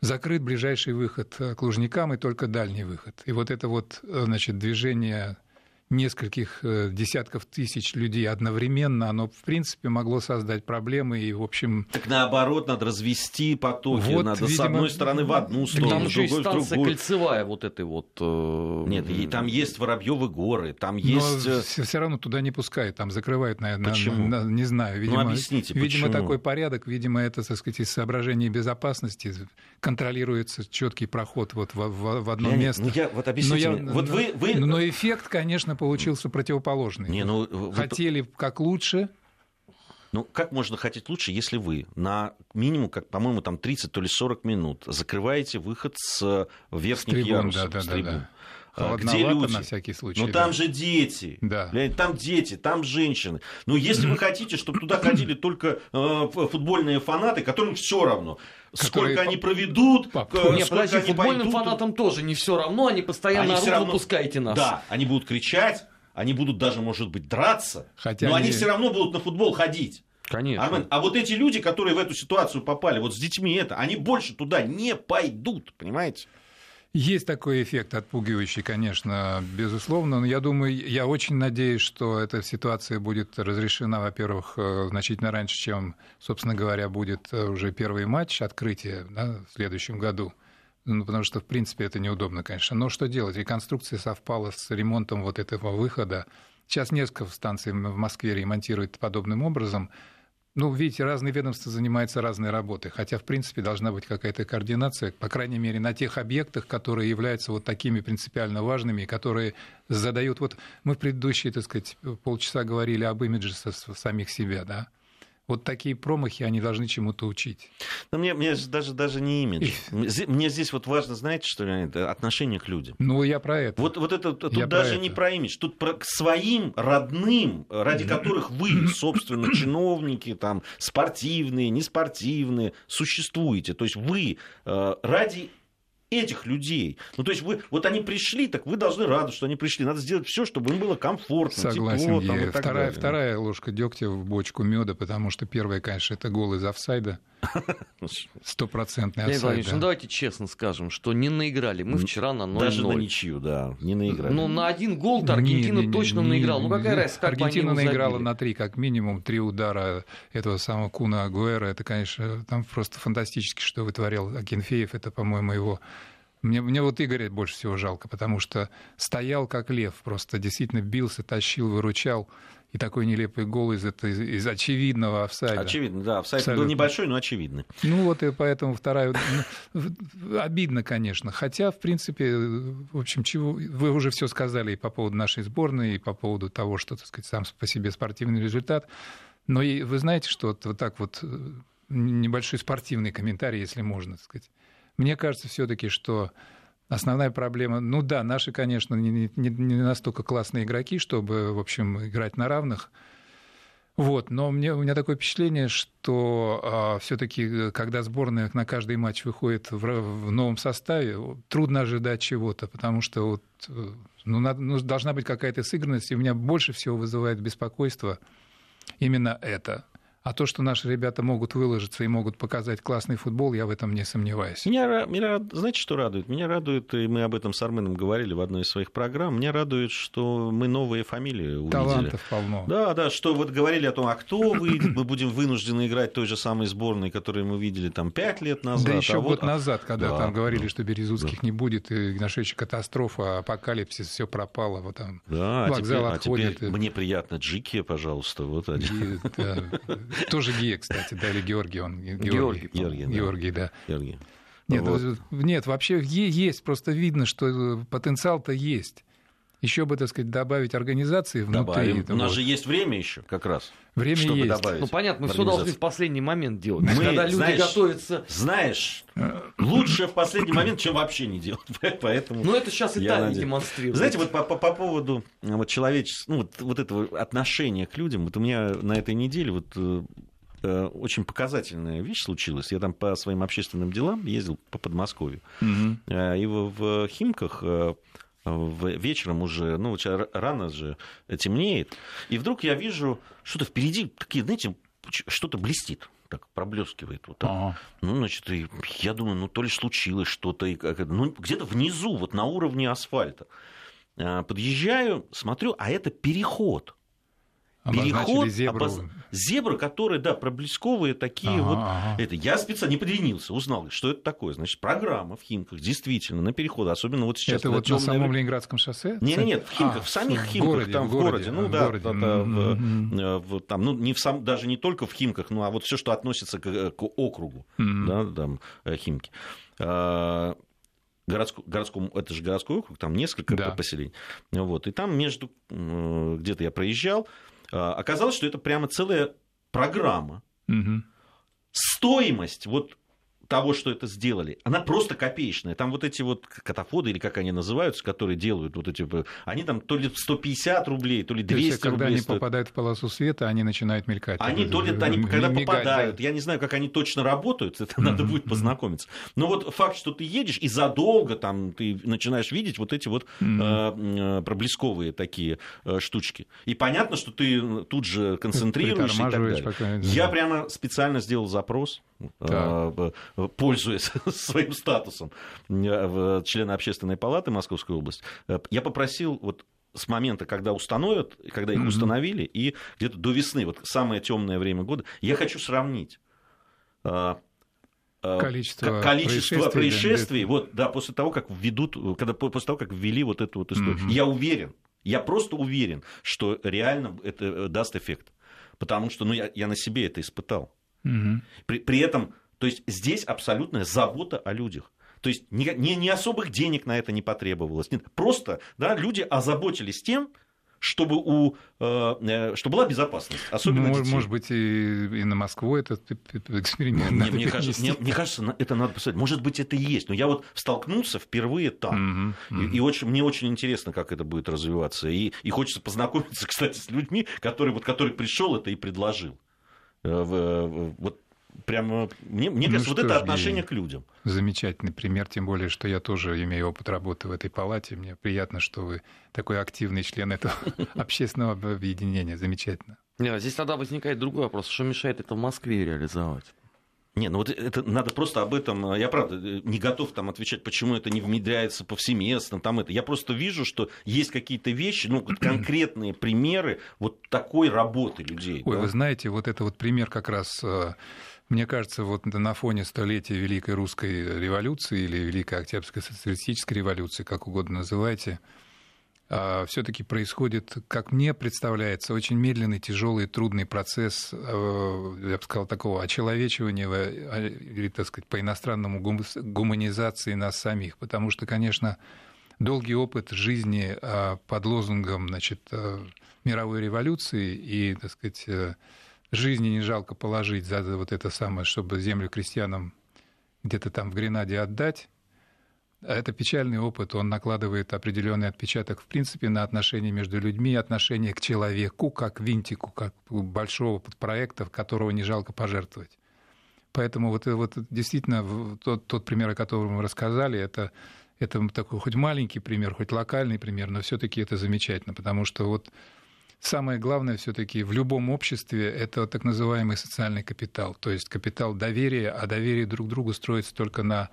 закрыт ближайший выход э, к Лужникам и только дальний выход. И вот это вот, э, значит, движение нескольких э, десятков тысяч людей одновременно, оно, в принципе, могло создать проблемы и, в общем, Так наоборот, надо развести потоки. Вот, надо с видимо, одной стороны в одну сторону, там с еще и другой в станция другую. кольцевая вот этой вот. э, Нет, и там есть Воробьевы горы, там есть... Но э, все, равно туда не пускают, там закрывают, наверное, Почему? на- на- не знаю. Видимо, объясните, видимо почему? такой порядок, видимо, это, так сказать, из соображений безопасности контролируется четкий проход вот в, в- в одно Леонид, место. ну я, вот Но объясните я- мне. Вот вы... вы... Но эффект, конечно, получился противоположный. Не, ну, вы- Хотели как лучше, Ну, как можно хотеть лучше, если вы на минимум, как, по-моему, там 30 то ли 40 минут закрываете выход с э, верхних трибун, ярусов, да, да, с да, трибун? да. А, Холодновато Где люди? на всякий случай. Ну да. там же дети. Да. Там дети, там женщины. Ну, если вы хотите, чтобы туда ходили только э, футбольные фанаты, которым все равно, Которые сколько они проведут, по- э, Не, сколько подожди, они футбольным пойдут. фанатам тоже не все равно, они постоянно Они орут, равно- выпускайте нас. Да, они будут кричать, они будут даже, может быть, драться, Хотя но они они- все равно будут на футбол ходить. Конечно. Армен, а вот эти люди, которые в эту ситуацию попали, вот с детьми это, они больше туда не пойдут, понимаете? Есть такой эффект отпугивающий, конечно, безусловно. Но я думаю, я очень надеюсь, что эта ситуация будет разрешена, во-первых, э, значительно раньше, чем, собственно говоря, будет э, уже первый матч открытия да, в следующем году. Ну, потому что, в принципе, это неудобно, конечно. Но что делать? Реконструкция совпала с ремонтом вот этого выхода. Сейчас несколько станций в Москве ремонтируют подобным образом. Ну, видите, разные ведомства занимаются разной работой, хотя, в принципе, должна быть какая-то координация, по крайней мере, на тех объектах, которые являются вот такими принципиально важными, которые задают... Вот мы в предыдущие, так сказать, полчаса говорили об имидже самих себя, да? Вот такие промахи, они должны чему-то учить. Но мне, мне же даже, даже не имидж. Мне здесь вот важно, знаете, что, Леонид, отношение к людям. Ну, я про это. Вот, вот это тут Я про даже это. не про имидж, тут про к своим родным, ради которых вы, собственно, чиновники, там, спортивные, неспортивные, существуете. То есть вы э, ради этих людей. Ну, то есть вы, вот они пришли, так вы должны радоваться, что они пришли. Надо сделать все, чтобы им было комфортно, Согласен, тепло. там, и так вторая, далее. вторая ложка дегтя в бочку меда, потому что первая, конечно, это гол из офсайда. Стопроцентный офсайд. Владимирович, ну давайте честно скажем, что не наиграли. Мы вчера на 0-0. Даже на ничью, да, не наиграли. Ну, на один гол-то Аргентина точно наиграла. Ну, какая разница, Аргентина наиграла на три, как минимум, три удара этого самого Куна Агуэра. Это, конечно, там просто фантастически, что вытворял Акинфеев. Это, по-моему, его... Мне, мне вот Игоря больше всего жалко, потому что стоял как лев, просто действительно бился, тащил, выручал. И такой нелепый гол из, это, из, из очевидного офсайда. Очевидно, да, был Абсолютно. небольшой, но очевидный. Ну вот и поэтому вторая... ну, Обидно, конечно. Хотя, в принципе, в общем, чего... Вы уже все сказали и по поводу нашей сборной, и по поводу того, что, так сказать, сам по себе спортивный результат. Но и вы знаете, что вот, вот так вот э, небольшой спортивный комментарий, если можно, так сказать. Мне кажется все-таки, что основная проблема... Ну да, наши, конечно, не, не- не настолько классные игроки, чтобы, в общем, играть на равных. Вот, но мне, у меня такое впечатление, что все-таки, когда сборная на каждый матч выходит в, в новом составе, трудно ожидать чего-то, потому что вот, э, ну, надо- ну, должна быть какая-то сыгранность, и у меня больше всего вызывает беспокойство именно это. А то, что наши ребята могут выложиться и могут показать классный футбол, я в этом не сомневаюсь. Меня, меня знаете, что радует? Меня радует, и мы об этом с Арменом говорили в одной из своих программ, меня радует, что мы новые фамилии увидели. Талантов полно. Да, да, что вот говорили о том, а кто выйдет, мы будем вынуждены играть той же самой сборной, которую мы видели там пять лет назад. Да еще а год вот... назад, когда да, там говорили, да, что Березутских да. не будет, и нашедшая катастрофа, апокалипсис, все пропало, вот там Да, а вокзал теперь, а отходит. теперь и- мне приятно, Джики, пожалуйста, вот они. и, да, Тоже Гия, кстати, да, или Георгий он. Георгий, Георгий, да. Георгий, да. Георгий. Нет, Вот. ну, нет, вообще есть, просто видно, что э, потенциал-то есть. Еще бы, так сказать, добавить организации внутри. Добавим. У нас вот. же есть время еще как раз. Время чтобы есть. добавить. Ну, понятно, мы все должны в последний момент делать. Мы, Когда люди знаешь, готовятся... Знаешь, лучше в последний момент, чем вообще не делать. Поэтому... Ну, это сейчас Италия демонстрирует. Знаете, вот по, по- по поводу э, вот, человеческого, ну, вот, вот этого отношения к людям, вот у меня на этой неделе вот э, э, очень показательная вещь случилась. Я там по своим общественным делам ездил по Подмосковью. Э, И в, в Химках э, вечером уже, ну, рано же темнеет, и вдруг я вижу, что-то впереди, такие, знаете, что-то блестит, так проблескивает вот так. Ага. Ну, значит, и я думаю, ну, то ли случилось что-то, и как ну, где-то внизу, вот на уровне асфальта. А, Подъезжаю, смотрю, а это переход. Переход, зебру. обоз- зебры, которые, да, проблесковые такие Ага, вот. ага. Это я специально не поленился, узнал, что это такое. Значит, программа в Химках, действительно, на переходы, особенно вот сейчас. Это на вот на самом. Ленинградском шоссе? Нет, нет, нет, в Химках, А, в самих в Химках, городе, там в городе, городе, ну в да, городе. да, да, в- э, в- там, ну не в сам, даже не только в Химках, ну а вот все, что относится к, к округу, Мгм. да, там э, Химки. А, городско- городском, это же городской округ, там несколько Да. поселений. Вот, и там между, э, где-то я проезжал, оказалось, что это прямо целая программа. Мгм. Стоимость вот того, что это сделали, она просто копеечная. Там вот эти вот катафоды, или как они называются, которые делают вот эти... э, Они там то ли 150 рублей, то ли То есть, 200 когда рублей они стоят. попадают в полосу света, они начинают мелькать. Они Это то ли они м- когда мигать, попадают, да. я не знаю, как они точно работают, это надо Мгм, будет познакомиться. Но вот факт, что ты едешь, и задолго там ты начинаешь видеть вот эти вот Мгм. э, э, проблесковые такие э, штучки. И понятно, что ты тут же концентрируешься и так далее. пока- Я прямо специально сделал запрос, э, э, пользуясь своим статусом э, члена общественной палаты Московской области. Я попросил вот с момента, когда установят, когда их установили, и где-то до весны, вот самое темное время года, я хочу сравнить Количество количество происшествий, да, происшествий, вот, да, после того, как введут, когда, после того, как ввели вот эту вот историю. Мгм. Я уверен, я просто уверен, что реально это даст эффект. Потому что ну, я, я на себе это испытал. При, при этом, то есть здесь абсолютная забота о людях. То есть ни, ни, ни особых денег на это не потребовалось. Нет, просто да, люди озаботились тем, чтобы, у, э, э, чтобы была безопасность, особенно Мож- детей. Может быть, и, и на Москву этот эксперимент Мне, надо мне кажется, мне, мне кажется, это надо посмотреть. Может быть, это и есть. Но я вот столкнулся впервые там. Мгм. И, и очень, мне очень интересно, как это будет развиваться. И, и хочется познакомиться, кстати, с людьми, который, вот, который пришел это и предложил. Э, в- в- вот прямо, мне, мне Ну кажется, вот это ж, отношение к людям. Замечательный пример, тем более, что я тоже имею опыт работы в этой палате. Мне приятно, что вы такой активный член этого общественного объединения. Замечательно. Не, Здесь тогда возникает другой вопрос. Что мешает это в Москве реализовать? Не, ну вот это надо просто об этом. Я правда э, не готов там отвечать, почему это не внедряется повсеместно. Там это. Я просто вижу, что есть какие-то вещи, ну, конкретные примеры вот такой работы людей. Ой, да. вы знаете, вот это вот пример как раз, э, мне кажется, вот на фоне столетия Великой Русской революции или Великой Октябрьской социалистической революции, как угодно называйте, все-таки происходит, как мне представляется, очень медленный, тяжелый, трудный процесс, э, я бы сказал, такого очеловечивания э, или, так сказать, по-иностранному гум- гуманизации нас самих. Потому что, конечно, долгий опыт жизни э, под лозунгом значит, э, мировой революции и, так сказать, э, жизни не жалко положить за вот это самое, чтобы землю крестьянам где-то там в Гренаде отдать. А Это печальный опыт, он накладывает определенный отпечаток, в принципе, на отношения между людьми, отношение к человеку, как винтику, как большого проекта, которого не жалко пожертвовать. Поэтому вот, вот действительно тот, тот пример, о котором мы рассказали, это, это такой хоть маленький пример, хоть локальный пример, но все-таки это замечательно, потому что вот самое главное все-таки в любом обществе это так называемый социальный капитал, то есть капитал доверия, а доверие друг к другу строится только на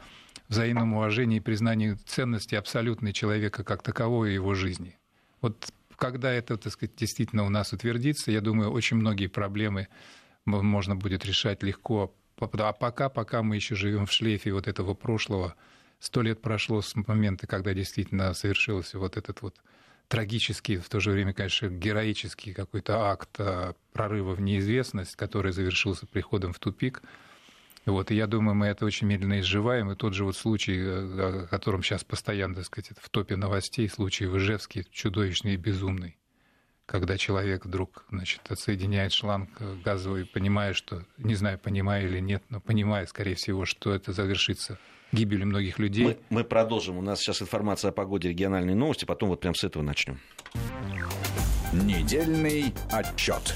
взаимном уважении и признании ценности абсолютной человека как такового и его жизни. Вот когда это, так сказать, действительно у нас утвердится, я думаю, очень многие проблемы можно будет решать легко. А пока, пока мы еще живем в шлейфе вот этого прошлого, сто лет прошло с момента, когда действительно совершился вот этот вот трагический, в то же время, конечно, героический какой-то акт а, прорыва в неизвестность, который завершился приходом в тупик. Вот, и я думаю, мы это очень медленно изживаем. И тот же вот случай, э, о котором сейчас постоянно, так сказать, в топе новостей, случай в Ижевске, чудовищный и безумный. Когда человек вдруг, значит, отсоединяет шланг газовый, понимая, что, не знаю, понимая или нет, но понимая, скорее всего, что это завершится гибелью многих людей. Мы, мы продолжим. У нас сейчас информация о погоде, региональные новости, потом вот прям с этого начнем. Недельный отчет.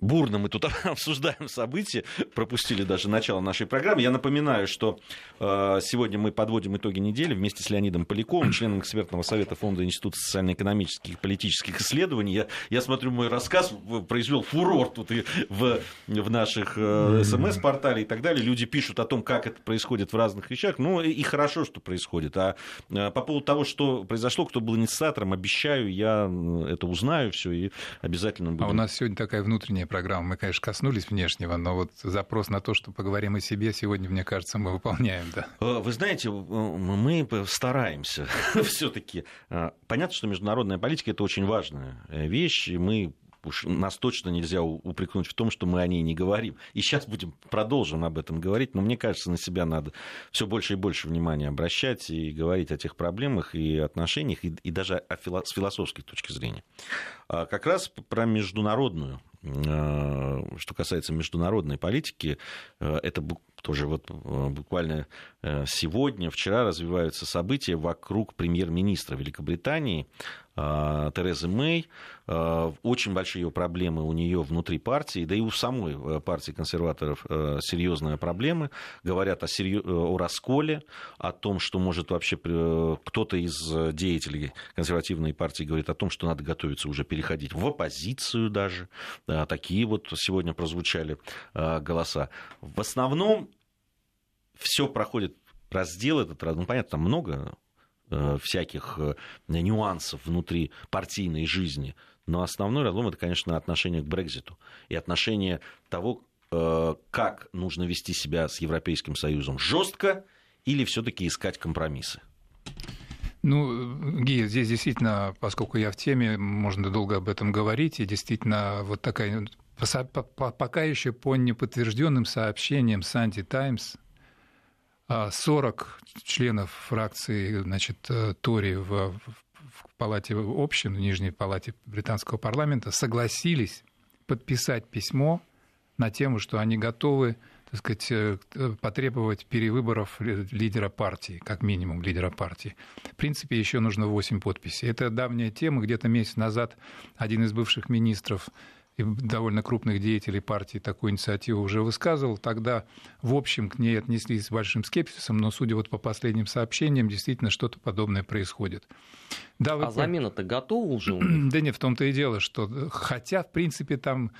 бурно мы тут обсуждаем события, пропустили даже начало нашей программы. Я напоминаю, что э, сегодня мы подводим итоги недели вместе с Леонидом Поляковым, членом экспертного совета Фонда Института социально-экономических и политических исследований. Я, я смотрю, мой рассказ произвел фурор тут и в, в наших э, смс-портале и так далее. Люди пишут о том, как это происходит в разных вещах. Ну, и хорошо, что происходит. А э, по поводу того, что произошло, кто был инициатором, обещаю, я это узнаю все и обязательно буду. А у нас сегодня такая внутренняя программа. Мы, конечно, коснулись внешнего, но вот запрос на то, что поговорим о себе, сегодня, мне кажется, мы выполняем. Да. Э, вы знаете, мы стараемся все-таки. Э, понятно, что международная политика это очень важная э, вещь, и мы уж нас точно нельзя упрекнуть в том, что мы о ней не говорим. И сейчас будем продолжим об этом говорить, но мне кажется, на себя надо все больше и больше внимания обращать и говорить о тех проблемах и отношениях, и, и даже о фило, с философской точки зрения. А как раз про международную Э, что касается международной политики, э, это тоже вот э, буквально сегодня, вчера развиваются события вокруг премьер-министра Великобритании Терезы Мэй. Очень большие проблемы у нее внутри партии, да и у самой партии консерваторов серьезные проблемы. Говорят о, серьез... о расколе, о том, что может вообще кто-то из деятелей консервативной партии говорит о том, что надо готовиться уже переходить в оппозицию даже такие вот сегодня прозвучали голоса. В основном все проходит раздел этот, ну, понятно, там много э, всяких э, нюансов внутри партийной жизни, но основной разлом это, конечно, отношение к Брекзиту и отношение того, э, как нужно вести себя с Европейским Союзом жестко или все-таки искать компромиссы. Ну, Гия, здесь действительно, поскольку я в теме, можно долго об этом говорить, и действительно вот такая, пока еще по неподтвержденным сообщениям Санди Таймс, 40 членов фракции значит, э, Тори в, в палате общин, в Нижней палате британского парламента согласились подписать письмо на тему, что они готовы так сказать, э, потребовать перевыборов лидера партии, как минимум лидера партии. В принципе, еще нужно 8 подписей. Это давняя тема. Где-то месяц назад один из бывших министров и довольно крупных деятелей партии такую инициативу уже высказывал. Тогда, в общем, к ней отнеслись с большим скепсисом, но, судя вот по последним сообщениям, действительно что-то подобное происходит. Да, вы... А замена-то готова уже? Да нет, в том-то и дело, что хотя, в принципе, там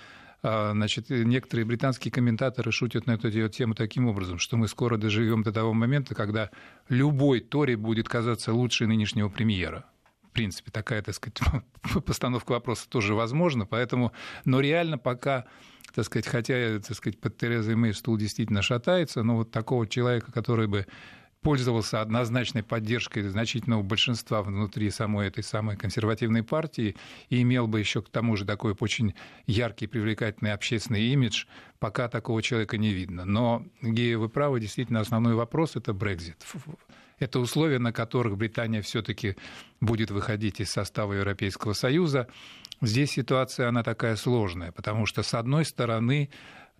а, значит, некоторые британские комментаторы шутят на эту тему таким образом, что мы скоро доживем до того момента, когда любой Тори будет казаться лучше нынешнего премьера. В принципе, такая, так сказать, постановка вопроса тоже возможна, поэтому, но реально пока так сказать, хотя, так сказать, под Терезой Мэй стул действительно шатается, но вот такого человека, который бы пользовался однозначной поддержкой значительного большинства внутри самой этой самой консервативной партии и имел бы еще к тому же такой очень яркий, привлекательный общественный имидж, пока такого человека не видно. Но, Гея, вы правы, действительно, основной вопрос – это Брекзит. Это условия, на которых Британия все-таки будет выходить из состава Европейского Союза. Здесь ситуация, она такая сложная, потому что, с одной стороны,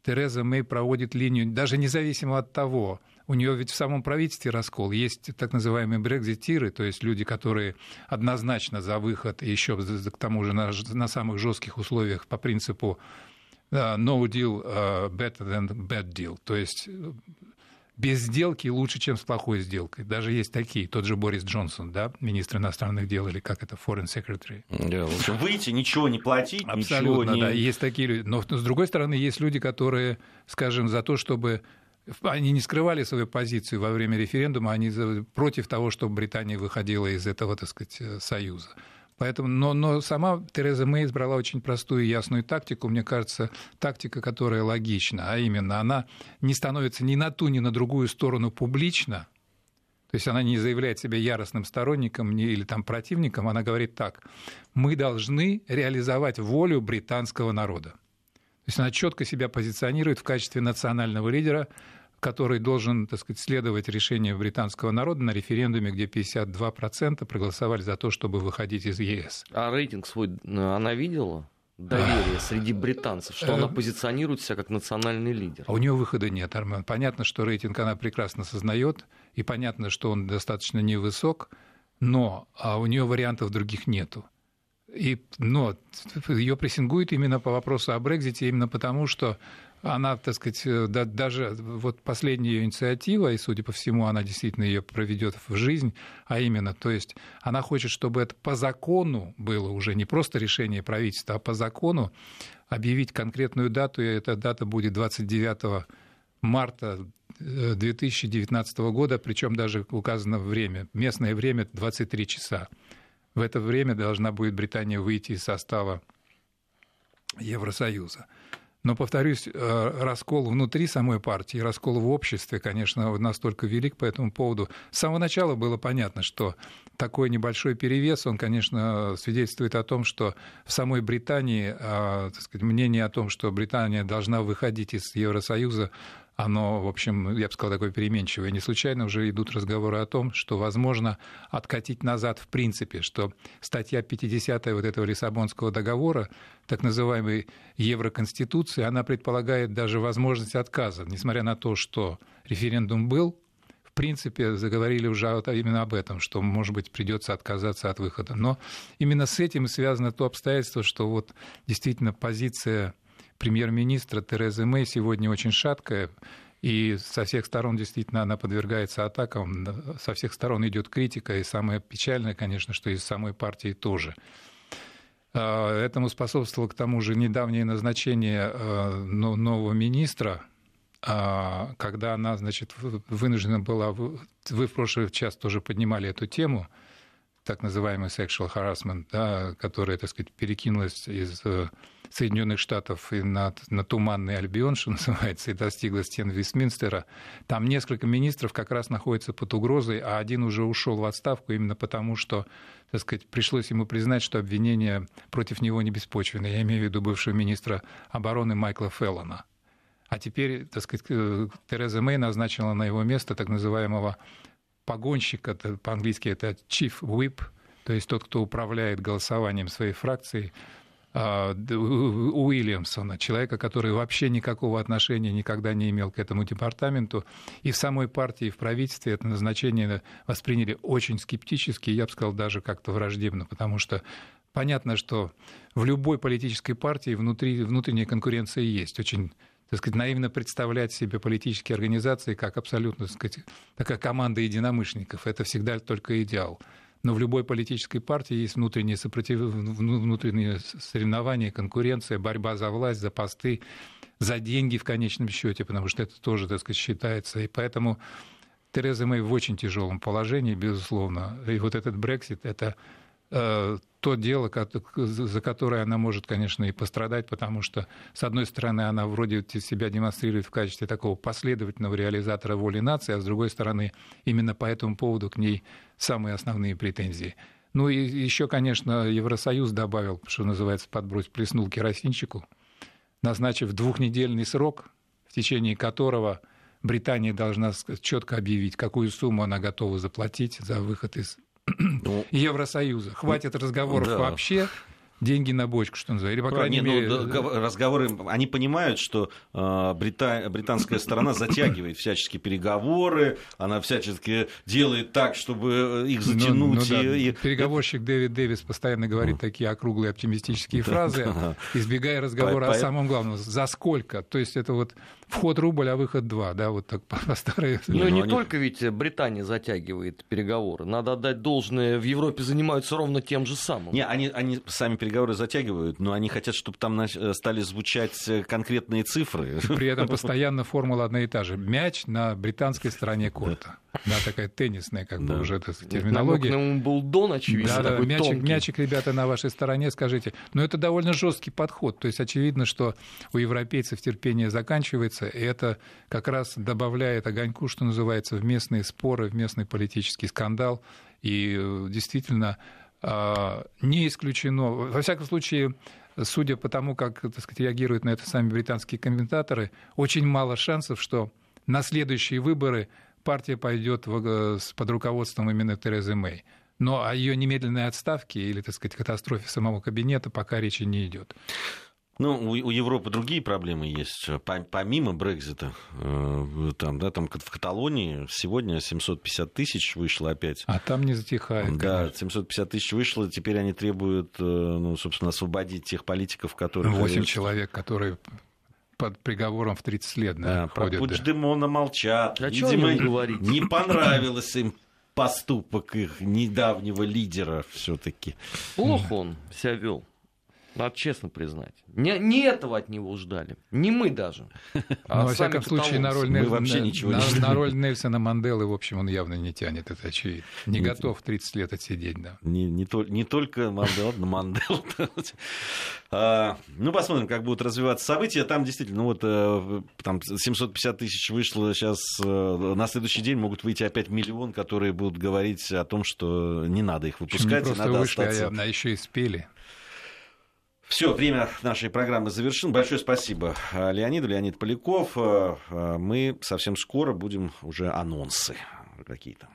Тереза Мэй проводит линию, даже независимо от того, у нее ведь в самом правительстве раскол. Есть так называемые брекзитиры, то есть люди, которые однозначно за выход, еще к тому же на, на самых жестких условиях по принципу uh, no deal uh, better than bad deal. То есть без сделки лучше, чем с плохой сделкой. Даже есть такие. Тот же Борис Джонсон, да, министр иностранных дел, или как это, foreign secretary. Да, лучше выйти, ничего не платить, Абсолютно, ничего не... да. Есть такие люди. Но, с другой стороны, есть люди, которые, скажем, за то, чтобы они не скрывали свою позицию во время референдума, они против того, чтобы Британия выходила из этого, так сказать, э, союза. Поэтому, но, но сама Тереза Мэй избрала очень простую и ясную тактику, мне кажется, тактика, которая логична, а именно она не становится ни на ту, ни на другую сторону публично, то есть она не заявляет себя яростным сторонником или там противником, она говорит так, мы должны реализовать волю британского народа. То есть она четко себя позиционирует в качестве национального лидера, который должен, так сказать, следовать решению британского народа на референдуме, где 52% проголосовали за то, чтобы выходить из ЕС. А рейтинг свой э, она видела? доверие среди британцев, что она позиционирует себя как национальный лидер. А у нее выхода нет, Армен. Понятно, что рейтинг она прекрасно сознает, и понятно, что он достаточно невысок, но а у нее вариантов других нету. И, но ее прессингуют именно по вопросу о Брекзите, именно потому, что она, так сказать, э, да, даже вот последняя ее инициатива, и, судя по всему, она действительно ее проведет в жизнь, а именно, то есть она хочет, чтобы это по закону было уже не просто решение правительства, а по закону объявить конкретную дату, и эта дата будет 29 марта 2019 э, года, причем даже указано время, местное время 23 часа. В это время должна будет Британия выйти из состава Евросоюза. Но, повторюсь, э, раскол внутри самой партии, раскол в обществе, конечно, настолько велик по этому поводу. С самого начала было понятно, что такой небольшой перевес, он, конечно, свидетельствует о том, что в самой Британии а, так сказать, мнение о том, что Британия должна выходить из Евросоюза, оно, в общем, я бы сказал, такое переменчивое. Не случайно уже идут разговоры о том, что возможно откатить назад в принципе, что статья 50 вот этого Лиссабонского договора, так называемой Евроконституции, она предполагает даже возможность отказа, несмотря на то, что референдум был, в принципе, заговорили уже именно об этом, что, может быть, придется отказаться от выхода. Но именно с этим связано то обстоятельство, что вот действительно позиция премьер-министра Терезы Мэй сегодня очень шаткая, и со всех сторон действительно она подвергается атакам, со всех сторон идет критика, и самое печальное, конечно, что из самой партии тоже. А, этому способствовало к тому же недавнее назначение а, нового министра, а, когда она, значит, вынуждена была... Вы в прошлый час тоже поднимали эту тему, так называемый sexual harassment, да, которая, так сказать, перекинулась из э, Соединенных Штатов и на, на Туманный Альбион, что называется, и достигла стен Вестминстера, там несколько министров как раз находятся под угрозой, а один уже ушел в отставку именно потому, что, так сказать, пришлось ему признать, что обвинения против него не беспочвены. Я имею в виду бывшего министра обороны Майкла Феллона. А теперь, так сказать, э, Тереза Мэй назначила на его место так называемого погонщика, по-английски это chief whip, то есть тот, кто управляет голосованием своей фракции, Уильямсона, человека, который вообще никакого отношения никогда не имел к этому департаменту. И в самой партии, и в правительстве это назначение восприняли очень скептически, я бы сказал, даже как-то враждебно, потому что понятно, что в любой политической партии внутри, внутренняя конкуренция есть. Очень так сказать, наивно представлять себе политические организации как абсолютно, так сказать, такая команда единомышленников. Это всегда только идеал но в любой политической партии есть внутренние, сопротив... внутренние соревнования, конкуренция, борьба за власть, за посты, за деньги в конечном счете, потому что это тоже, так сказать, считается. И поэтому Тереза Мэй в очень тяжелом положении, безусловно. И вот этот Брексит – это то дело, за которое она может, конечно, и пострадать, потому что, с одной стороны, она вроде себя демонстрирует в качестве такого последовательного реализатора воли нации, а с другой стороны, именно по этому поводу к ней самые основные претензии. Ну и еще, конечно, Евросоюз добавил, что называется, подбрось, плеснул керосинчику, назначив двухнедельный срок, в течение которого Британия должна четко объявить, какую сумму она готова заплатить за выход из Евросоюза. Хватит разговоров да. вообще деньги на бочку, что называется. Или, по крайней не, ну, мере... Ну, разговоры, они понимают, что э, брита... британская сторона затягивает всячески переговоры, она всячески делает так, чтобы их ну, затянуть. Ну, ну, да. и... Переговорщик Дэвид Дэвис постоянно говорит ну. такие округлые оптимистические фразы, избегая разговора о самом главном. За сколько? То есть это вот вход рубль, а выход два, да, вот так по, по старой... Ну, Не, не они- только ведь Британия затягивает переговоры. Надо отдать должное, в Европе занимаются ровно тем же самым. Не, они, они сами переговоры затягивают, но они хотят, чтобы там э, стали звучать э, конкретные цифры. При этом постоянно формула одна и та же. Мяч на британской стороне корта. Да, такая теннисная, как бы уже Намек терминология. на Умблдон, очевидно, Да, да, мячик, тонкий. мячик, ребята, на вашей стороне, скажите. Но это довольно жесткий подход. То есть очевидно, что у европейцев терпение заканчивается, и это как раз добавляет огоньку, что называется, в местные споры, в местный политический скандал. И э, действительно а, не исключено, во всяком случае, судя по тому, как так сказать, реагируют на это сами британские комментаторы, очень мало шансов, что на следующие выборы партия пойдет э, под руководством именно Терезы Мэй. Но о ее немедленной отставке или, так сказать, катастрофе самого кабинета пока речи не идет. Ну, у, у Европы другие проблемы есть. Пом- Помимо Брекзита, э, там, да, там в Каталонии сегодня 750 тысяч вышло опять. А там не затихает. Да, конечно. 750 тысяч вышло, теперь они требуют, э, ну, собственно, освободить тех политиков, которые... Восемь человек, которые под приговором в 30 лет да, Да, про ходят. да. Пучдемона молчат. А Видимо, говорить? не понравился им поступок их недавнего лидера все-таки. Плохо он себя вел. Надо честно признать. Не, не этого от него ждали. Не мы даже. А Ну, во всяком случае, на роль, Мы Нель- вообще ничего не на- на роль Нельсона Манделы, в общем, он явно не тянет, это очевидно. Не Не готов 30 лет отсидеть, да. Не, не, то- не только Мандел, но Мандел. А, Ну, посмотрим, как будут развиваться события. Там действительно, ну вот, э, там 750 тысяч вышло сейчас. э, На следующий день могут выйти опять миллион, которые будут говорить о том, что не надо их не выпускать, и просто надо вышли, остаться. а еще и спели. Все, время нашей программы завершено. Большое спасибо э, Леониду, Леонид Поляков. Э, э, Мы совсем скоро будем уже анонсы какие-то.